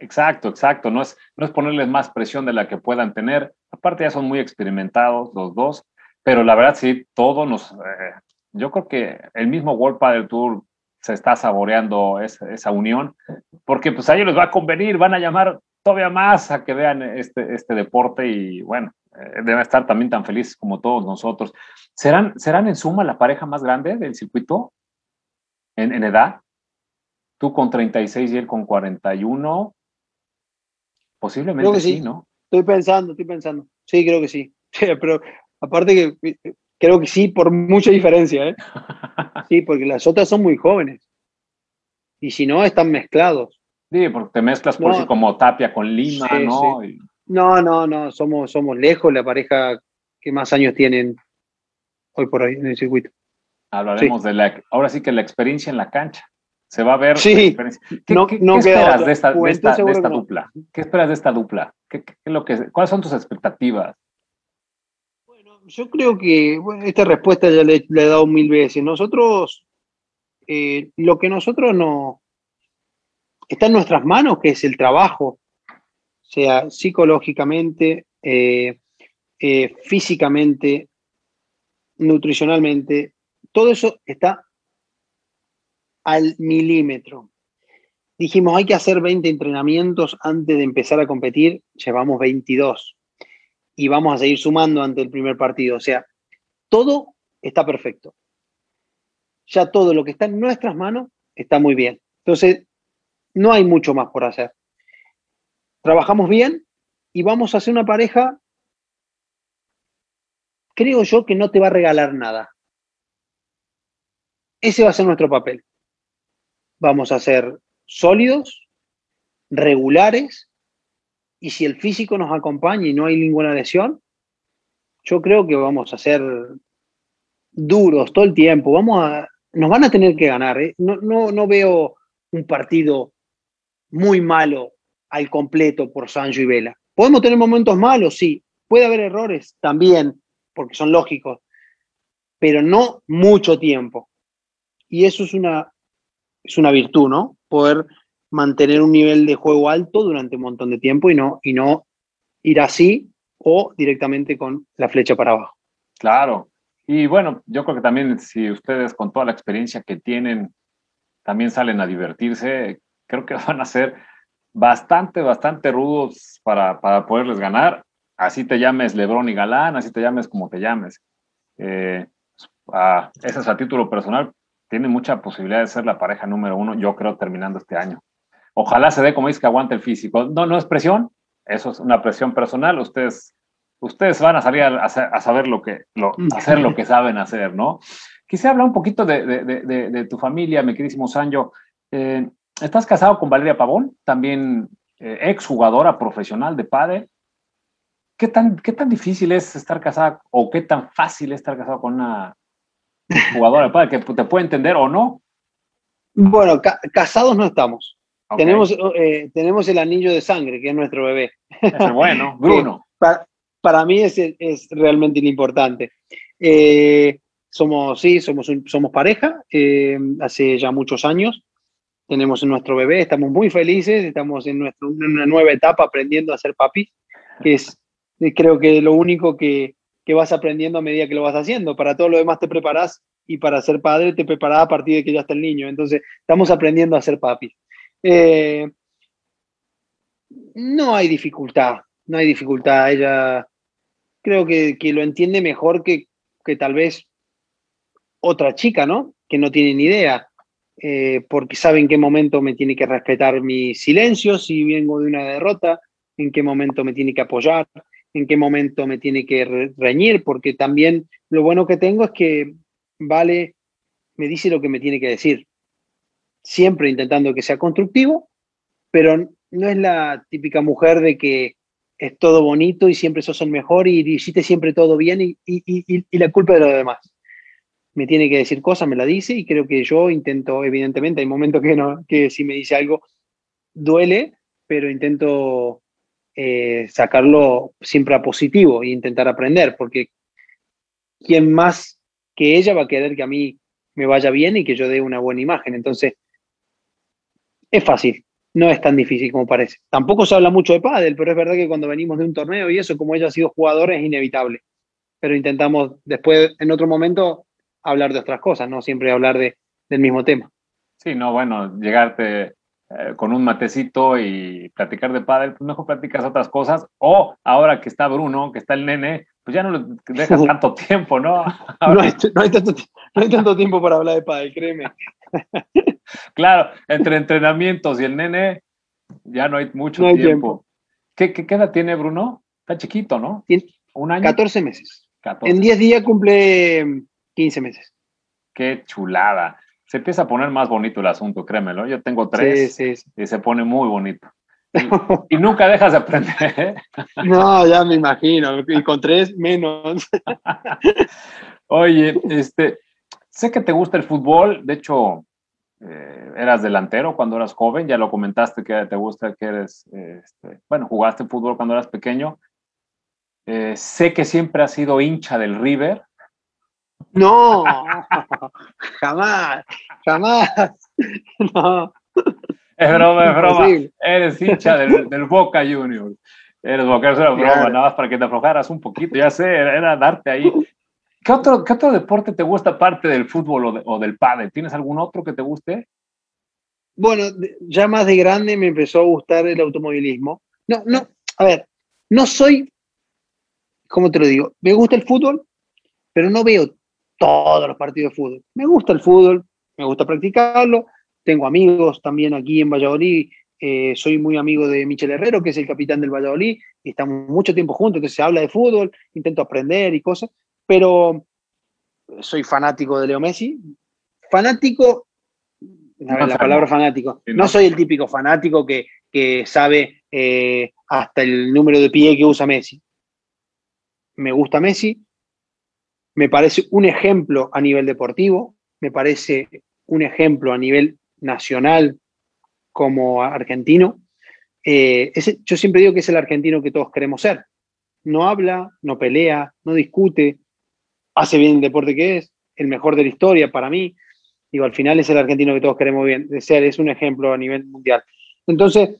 Speaker 1: Exacto, exacto. No es, no es ponerles más presión de la que puedan tener. Aparte ya son muy experimentados los dos, pero la verdad sí, todo nos... eh, yo creo que el mismo World Padel Tour se está saboreando esa, esa unión, porque pues a ellos les va a convenir, van a llamar todavía más a que vean este, este deporte y bueno, eh, deben estar también tan felices como todos nosotros. ¿Serán, ¿Serán en suma la pareja más grande del circuito en, en edad? Tú con 36 y él con 41. Posiblemente
Speaker 2: Creo que
Speaker 1: sí,
Speaker 2: sí.
Speaker 1: ¿no?
Speaker 2: Estoy pensando, estoy pensando. Sí, creo que sí. (laughs) Pero aparte que eh, creo que sí, por mucha diferencia, ¿eh? (laughs) Sí, porque las otras son muy jóvenes. Y si no, están mezclados.
Speaker 1: Sí, porque te mezclas por
Speaker 2: No.
Speaker 1: sí como Tapia con Lima,
Speaker 2: Sí,
Speaker 1: ¿no? Y-
Speaker 2: No, no, no, somos, somos lejos la pareja que más años tienen hoy por hoy en el circuito.
Speaker 1: hablaremos de la, ahora sí que la experiencia en la cancha. Se va a ver
Speaker 2: Sí.
Speaker 1: la. ¿Qué,
Speaker 2: No-
Speaker 1: qué-
Speaker 2: no
Speaker 1: qué
Speaker 2: queda
Speaker 1: esperas de esta, de
Speaker 2: Juventud
Speaker 1: esta, de
Speaker 2: seguro
Speaker 1: esta
Speaker 2: que no.
Speaker 1: dupla? ¿Qué esperas de esta dupla? ¿Qué, qué- qué es lo que, ¿Cuáles son tus expectativas?
Speaker 2: Bueno, yo creo que bueno, esta respuesta ya le, le he dado mil veces. Nosotros, eh, lo que nosotros no está en nuestras manos, que es el trabajo, sea psicológicamente, eh, eh, físicamente, nutricionalmente, todo eso está al milímetro. Dijimos, hay que hacer 20 entrenamientos antes de empezar a competir, llevamos 22 y vamos a seguir sumando ante el primer partido. O sea, todo está perfecto. Ya todo lo que está en nuestras manos está muy bien. Entonces, No hay mucho más por hacer. Trabajamos bien y vamos a hacer una pareja, creo yo, que no te va a regalar nada. Ese va a ser nuestro papel. Vamos a ser sólidos, regulares, y si el físico nos acompaña y no hay ninguna lesión, yo creo que vamos a ser duros todo el tiempo. Vamos a, nos van a tener que ganar. ¿eh? No, no, no veo un partido muy malo al completo por Sancho y Vela. ¿Podemos tener momentos malos? Sí. ¿Puede haber errores? También, porque son lógicos, pero no mucho tiempo. Y eso es una, es una virtud, ¿no? Poder mantener un nivel de juego alto durante un montón de tiempo y no, y no ir así o directamente con la flecha para abajo.
Speaker 1: Claro. Y bueno, yo creo que también si ustedes con toda la experiencia que tienen también salen a divertirse, creo que (laughs) van a ser bastante, bastante rudos para, para poderles ganar. Así te llames Lebron y Galán, así te llames como te llames. Eh, a, ese es a título personal, tiene mucha posibilidad de ser la pareja número uno, yo creo, terminando este año. Ojalá se dé, como dice, que aguante el físico. No, no es presión, eso es una presión personal. Ustedes, ustedes van a salir a, a saber lo que, lo, hacer lo que saben hacer, ¿no? Quisiera hablar un poquito de, de, de, de tu familia, mi queridísimo Sancho. Eh, estás casado con Valeria Pavón, también eh, exjugadora profesional de padre. ¿Qué tan, ¿Qué tan difícil es estar casada o qué tan fácil es estar casado con una jugadora de padre que te puede entender o no?
Speaker 2: Bueno, ca casados no estamos. Okay. Tenemos, eh, tenemos el anillo de sangre, que es nuestro bebé.
Speaker 1: Es bueno, (laughs) Bruno.
Speaker 2: para, para, mí es, es realmente importante. Eh, somos, sí, somos, un, somos pareja, eh, hace ya muchos años. Tenemos nuestro bebé, estamos muy felices, estamos en, nuestro, en una nueva etapa aprendiendo a ser papi, que es creo que lo único que, que vas aprendiendo a medida que lo vas haciendo. Para todo lo demás te preparás y para ser padre te preparás a partir de que ya está el niño. Entonces, estamos aprendiendo a ser papi. Eh, no hay dificultad, no hay dificultad. Ella creo que, que lo entiende mejor que, que, tal vez otra chica, ¿no? Que no tiene ni idea, eh, porque sabe en qué momento me tiene que respetar mi silencio si vengo de una derrota, en qué momento me tiene que apoyar, en qué momento me tiene que re reñir, porque también lo bueno que tengo es que Vale me dice lo que me tiene que decir siempre intentando que sea constructivo, pero no es la típica mujer de que es todo bonito y siempre sos el mejor y hiciste siempre todo bien y, y, y, y, la culpa de los demás. Me tiene que decir cosas, me la dice y creo que yo intento, evidentemente, hay momentos que, no, que si me dice algo duele, pero intento eh, sacarlo siempre a positivo e intentar aprender, porque ¿quién más que ella va a querer que a mí me vaya bien y que yo dé una buena imagen? Entonces, es fácil, no es tan difícil como parece. Tampoco se habla mucho de pádel, pero es verdad que cuando venimos de un torneo y eso, como ella ha sido jugadora, es inevitable. Pero intentamos después, en otro momento, hablar de otras cosas, no siempre hablar de, del mismo tema.
Speaker 1: Sí, no, bueno, llegarte eh, con un matecito y platicar de pádel, pues mejor platicas otras cosas. O ahora que está Bruno, que está el nene, pues ya no le dejas (laughs) tanto tiempo, ¿no?
Speaker 2: no, (laughs) hay, no, hay tanto, no hay tanto tiempo para hablar de pádel, créeme. (laughs)
Speaker 1: claro, entre entrenamientos y el nene ya no hay mucho no hay tiempo. tiempo. ¿Qué, ¿Qué, ¿Qué, edad tiene Bruno? Está chiquito, ¿no?
Speaker 2: ¿Un año? 14 meses. 14. En 10 días cumple 15 meses.
Speaker 1: Qué chulada. Se empieza a poner más bonito el asunto, créemelo. Yo tengo tres
Speaker 2: sí, sí, sí.
Speaker 1: y se pone muy bonito. Y, (laughs) y nunca dejas de aprender. ¿eh?
Speaker 2: No, ya me imagino. Y con tres, menos. (laughs)
Speaker 1: Oye, este, sé que te gusta el fútbol. De hecho, eh, eras delantero cuando eras joven, ya lo comentaste que te gusta que eres, eh, este, bueno, jugaste fútbol cuando eras pequeño. Eh, sé que siempre has sido hincha del River.
Speaker 2: No, (laughs) jamás, jamás. (laughs) No.
Speaker 1: Es broma, es broma. Eres hincha del, del, Boca Juniors. Eres Boca, es una broma, claro. nada más para que te aflojaras un poquito, ya sé, era, era darte ahí. ¿Qué otro, ¿Qué otro, deporte te gusta aparte del fútbol o, de, o, del pádel? ¿Tienes algún otro que te guste?
Speaker 2: Bueno, ya más de grande me empezó a gustar el automovilismo. No, no, a ver, no soy, ¿cómo te lo digo? Me gusta el fútbol, pero no veo todos los partidos de fútbol. Me gusta el fútbol, me gusta practicarlo, tengo amigos también aquí en Valladolid, eh, soy muy amigo de Michel Herrero, que es el capitán del Valladolid, y estamos mucho tiempo juntos, entonces se habla de fútbol, intento aprender y cosas, pero soy fanático de Leo Messi. Fanático, a ver, la palabra fanático,
Speaker 1: no.
Speaker 2: soy el típico fanático que, que sabe eh, hasta el número de pie que usa Messi. Me gusta Messi, me parece un ejemplo a nivel deportivo, me parece un ejemplo a nivel nacional como argentino. Eh, yo siempre digo que es el argentino que todos queremos ser. No habla, no pelea, no discute, hace bien el deporte que es, el mejor de la historia para mí. Digo, al final es el argentino que todos queremos bien, ser, es un ejemplo a nivel mundial. Entonces,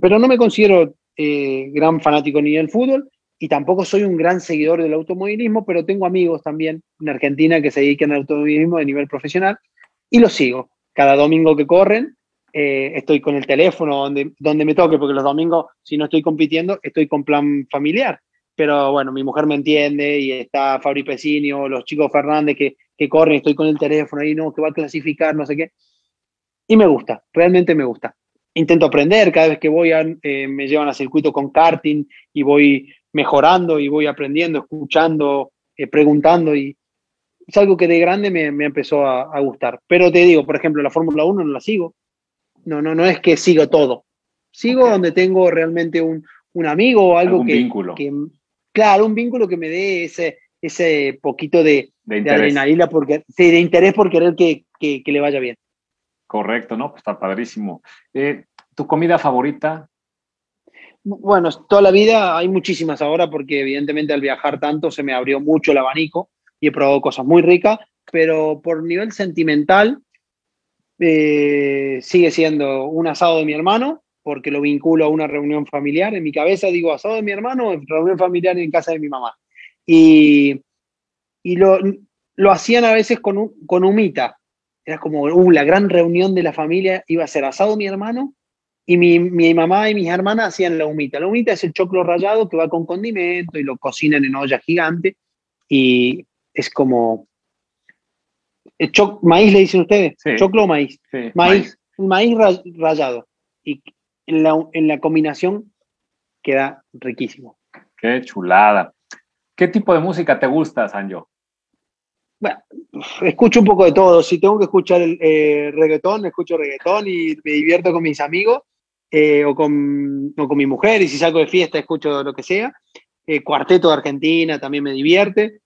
Speaker 2: pero no me considero eh, gran fanático ni del fútbol y tampoco soy un gran seguidor del automovilismo, pero tengo amigos también en Argentina que se dedican al automovilismo de nivel profesional y los sigo. Cada domingo que corren, eh, estoy con el teléfono donde, donde me toque, porque los domingos, si no estoy compitiendo, estoy con plan familiar. Pero bueno, mi mujer me entiende y está Fabri Pesini o los chicos Fernández que, que corren, estoy con el teléfono ahí, no, que va a clasificar, no sé qué. Y me gusta, realmente me gusta. Intento aprender, cada vez que voy a, eh, me llevan a circuito con karting y voy mejorando y voy aprendiendo, escuchando, eh, preguntando y es algo que de grande me, me empezó a, a gustar. Pero te digo, por ejemplo, la Fórmula 1 no la sigo. No, no, no es que sigo todo. Sigo donde tengo realmente un, un amigo o algo
Speaker 1: Algún
Speaker 2: que,
Speaker 1: vínculo.
Speaker 2: que- claro, un vínculo que me dé ese, ese poquito de,
Speaker 1: de
Speaker 2: de adrenalina, porque, sí, de interés por querer que, que- que le vaya bien.
Speaker 1: Correcto, ¿no? Pues está padrísimo. Eh, ¿Tu comida favorita?
Speaker 2: Bueno, toda la vida hay muchísimas ahora porque evidentemente al viajar tanto se me abrió mucho el abanico y he probado cosas muy ricas, pero por nivel sentimental eh, sigue siendo un asado de mi hermano porque lo vinculo a una reunión familiar. En mi cabeza digo asado de mi hermano, reunión familiar en casa de mi mamá. Y, y lo, lo hacían a veces con, con humita. Era como uh, la gran reunión de la familia, iba a ser asado de mi hermano y mi, mi mamá y mis hermanas hacían la humita. La humita es el choclo rallado que va con condimento y lo cocinan en olla gigante. Y es como. el choc- ¿Maíz le dicen ustedes?
Speaker 1: Sí.
Speaker 2: ¿Choclo o maíz?
Speaker 1: Sí,
Speaker 2: Maíz. Maíz ra- rallado. Y en la, en la combinación queda riquísimo.
Speaker 1: Qué chulada. ¿Qué tipo de música te gusta, Sanjo?
Speaker 2: Bueno, escucho un poco de todo. Si tengo que escuchar el eh, reggaetón, escucho reggaetón y me divierto con mis amigos eh, o, con, o con mi mujer. Y si salgo de fiesta, escucho lo que sea. Eh, cuarteto de Argentina también me divierte.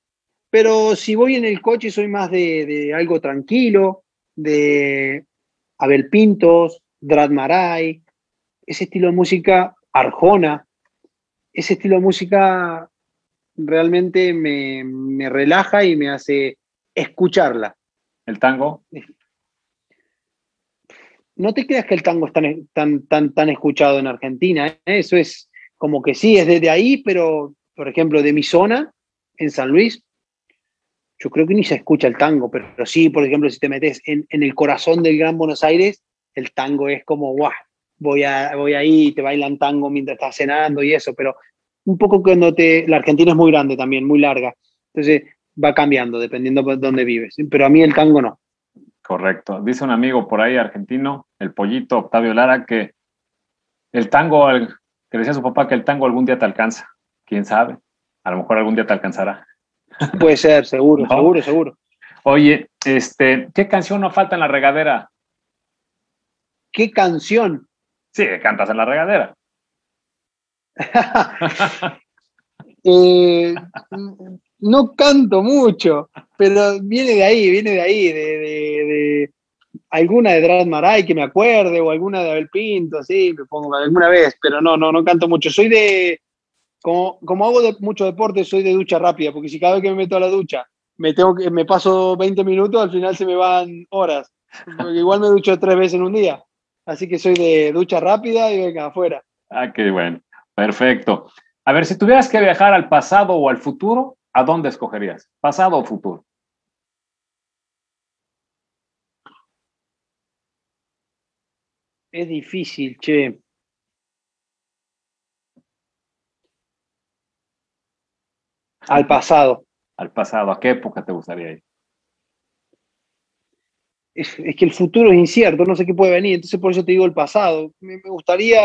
Speaker 2: Pero si voy en el coche, soy más de, de algo tranquilo, de Abel Pintos, Drad Maray, ese estilo de música, Arjona. Ese estilo de música realmente me, me relaja y me hace escucharla.
Speaker 1: ¿El tango?
Speaker 2: No te creas que el tango es tan, tan, tan, tan escuchado en Argentina. ¿eh? Eso es como que sí, es desde ahí, pero, por ejemplo, de mi zona, en San Luis, yo creo que ni se escucha el tango, pero, pero sí, por ejemplo, si te metes en, en el corazón del Gran Buenos Aires, el tango es como, guau, voy, a, voy ahí te bailan tango mientras estás cenando y eso, pero un poco cuando te... La Argentina es muy grande también, muy larga, entonces va cambiando dependiendo de dónde vives, pero a mí el tango no.
Speaker 1: Correcto. Dice un amigo por ahí argentino, el pollito Octavio Lara, que el tango, que decía su papá que el tango algún día te alcanza. ¿Quién sabe? A lo mejor algún día te alcanzará. (laughs)
Speaker 2: Puede ser, seguro,
Speaker 1: No.
Speaker 2: seguro, seguro.
Speaker 1: Oye, este, ¿qué canción no falta en la regadera?
Speaker 2: ¿Qué canción?
Speaker 1: Sí, cantas en la regadera. (laughs)
Speaker 2: Eh, no canto mucho, pero viene de ahí, viene de ahí, de, de- de alguna de Drad Maray que me acuerde, o alguna de Abel Pinto, sí, me pongo alguna vez, pero no, no, no canto mucho. Soy de, como, como hago de, mucho deporte, soy de ducha rápida, porque si cada vez que me meto a la ducha me tengo que, me paso 20 minutos, al final se me van horas, igual me ducho tres veces en un día. Así que soy de ducha rápida y venga, afuera.
Speaker 1: Ah, qué bueno. Perfecto. A ver, si tuvieras que viajar al pasado o al futuro, ¿a dónde escogerías? ¿Pasado o futuro?
Speaker 2: Es difícil, che. Al pasado.
Speaker 1: Al pasado, ¿a qué época te gustaría ir?
Speaker 2: es, es que el futuro es incierto, no sé qué puede venir, entonces por eso te digo el pasado. Me, me gustaría,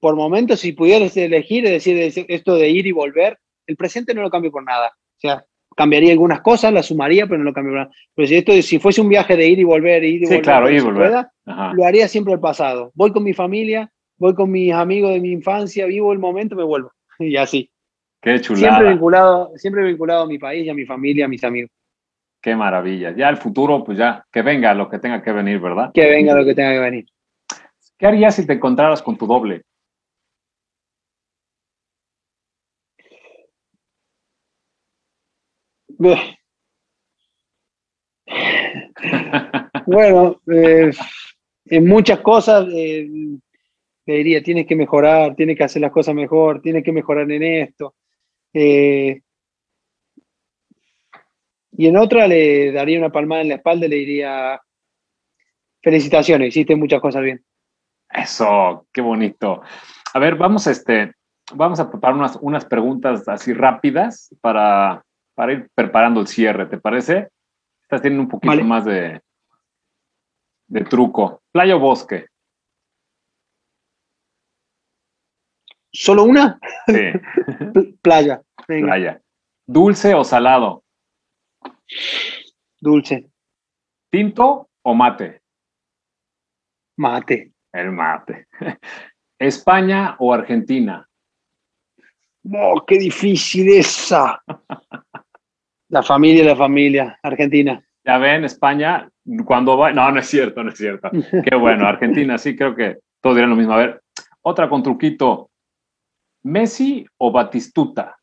Speaker 2: por momentos, si pudieras elegir, es decir, es- esto de ir y volver, el presente no lo cambio por nada. O sea, cambiaría algunas cosas, las sumaría, pero no lo nada. Pero si esto, si fuese un viaje de ir y volver, ir y
Speaker 1: Sí,
Speaker 2: volver,
Speaker 1: claro, ir volver.
Speaker 2: pueda,
Speaker 1: Ajá.
Speaker 2: lo haría siempre al pasado. Voy con mi familia, voy con mis amigos de mi infancia, vivo el momento, me vuelvo. (laughs) Y así.
Speaker 1: Qué
Speaker 2: Siempre
Speaker 1: chulada.
Speaker 2: vinculado, siempre vinculado a mi país, a mi familia, a mis amigos.
Speaker 1: Qué maravilla. Ya el futuro, pues ya, que venga lo que tenga que venir, ¿verdad?
Speaker 2: Que venga lo que tenga que venir.
Speaker 1: ¿Qué harías si te encontraras con tu doble? (laughs)
Speaker 2: Bueno, en muchas cosas eh, le diría, tienes que mejorar, tienes que hacer las cosas mejor, tienes que mejorar en esto. Eh, y en otra le daría una palmada en la espalda y le diría, felicitaciones, hiciste muchas cosas bien.
Speaker 1: Eso, qué bonito. A ver, vamos, este, vamos a preparar unas preguntas así rápidas para, para ir preparando el cierre, ¿te parece? Estás teniendo un poquito
Speaker 2: Vale.
Speaker 1: más de, de truco. ¿Playa o bosque?
Speaker 2: ¿Solo una?
Speaker 1: Sí, (laughs)
Speaker 2: Pl- Playa. Venga,
Speaker 1: playa. ¿Dulce o salado?
Speaker 2: dulce,
Speaker 1: ¿Tinto o mate?
Speaker 2: mate.
Speaker 1: El mate. (laughs) ¿España o Argentina?
Speaker 2: Oh, qué difícil esa. (laughs) La familia, la familia, Argentina.
Speaker 1: Ya ven, España, cuando va. No, no es cierto, no es cierto. (laughs) Qué bueno, Argentina, sí, creo que todos dirán lo mismo. A ver, otra con truquito. ¿Messi o Batistuta?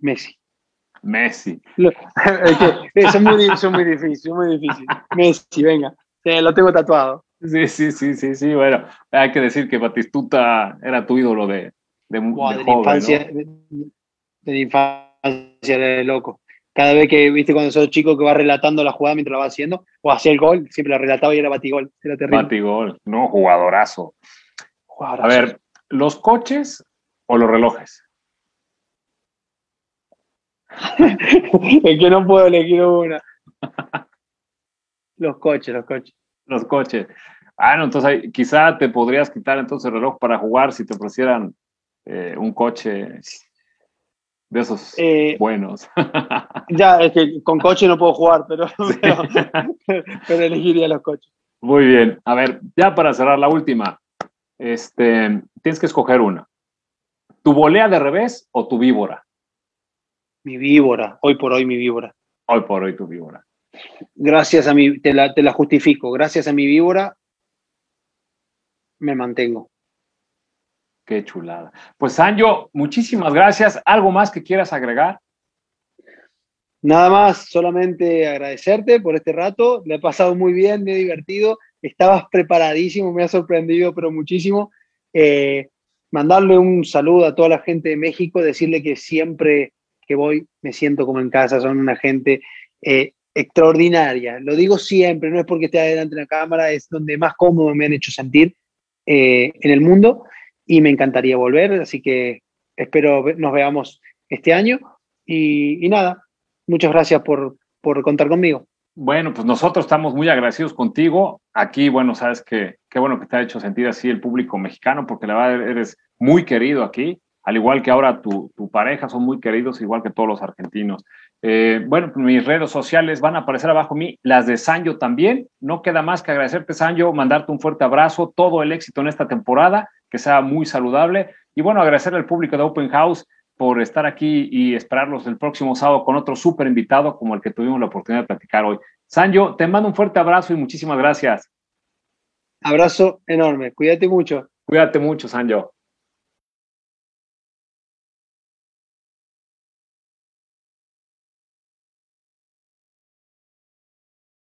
Speaker 2: Messi.
Speaker 1: Messi.
Speaker 2: Lo- (laughs) eso es muy, es muy difícil, muy difícil. Messi, venga. Lo tengo tatuado.
Speaker 1: Sí, sí, sí, sí, sí. Bueno, hay que decir que Batistuta era tu ídolo de, de,
Speaker 2: Buah,
Speaker 1: de
Speaker 2: de, la
Speaker 1: joven,
Speaker 2: infancia,
Speaker 1: ¿no?
Speaker 2: de, la infancia de loco. Cada vez que, viste, cuando sos chico que va relatando la jugada mientras la va haciendo, o hacía el gol, siempre la relataba y era batigol. Era terrible.
Speaker 1: Batigol, no, jugadorazo.
Speaker 2: Jugadorazo.
Speaker 1: A ver, ¿los coches o los relojes? (laughs)
Speaker 2: es que no puedo elegir una. Los coches, los coches.
Speaker 1: Los coches. Ah, no, entonces quizá te podrías quitar entonces el reloj para jugar si te ofrecieran eh, un coche de esos
Speaker 2: Eh,
Speaker 1: buenos. (laughs)
Speaker 2: Ya, es que con coche no puedo jugar, pero, (laughs) pero, pero elegiría los coches.
Speaker 1: Muy bien. A ver, ya para cerrar la última. Este, tienes que escoger una. ¿Tu volea de revés o tu víbora?
Speaker 2: Mi víbora, hoy por hoy mi víbora.
Speaker 1: Hoy por hoy tu víbora.
Speaker 2: Gracias a mi, te la, te la justifico, gracias a mi víbora me mantengo.
Speaker 1: Qué chulada. Pues Sancho, muchísimas gracias. ¿Algo más que quieras agregar?
Speaker 2: Nada más, solamente agradecerte por este rato. Le he pasado muy bien, me he divertido. Estabas preparadísimo, me ha sorprendido, pero muchísimo. Eh, mandarle un saludo a toda la gente de México, decirle que siempre que voy me siento como en casa. Son una gente eh, extraordinaria. Lo digo siempre, no es porque esté delante de la cámara, es donde más cómodo me han hecho sentir eh, en el mundo y me encantaría volver. Así que espero nos veamos este año. Y, nada, muchas gracias por, por contar conmigo.
Speaker 1: Bueno, pues nosotros estamos muy agradecidos contigo. Aquí, bueno, sabes que qué bueno que te ha hecho sentir así el público mexicano, porque la verdad eres muy querido aquí, al igual que ahora tu, tu pareja, son muy queridos, igual que todos los argentinos. Eh, bueno, pues mis redes sociales van a aparecer abajo mí, las de Sancho también. No queda más que agradecerte, Sancho, mandarte un fuerte abrazo, todo el éxito en esta temporada, que sea muy saludable. Y bueno, agradecerle al público de Open House por estar aquí y esperarlos el próximo sábado con otro súper invitado como el que tuvimos la oportunidad de platicar hoy. Sancho, te mando un fuerte abrazo y muchísimas gracias.
Speaker 2: Abrazo enorme, cuídate mucho.
Speaker 1: Cuídate mucho, Sancho.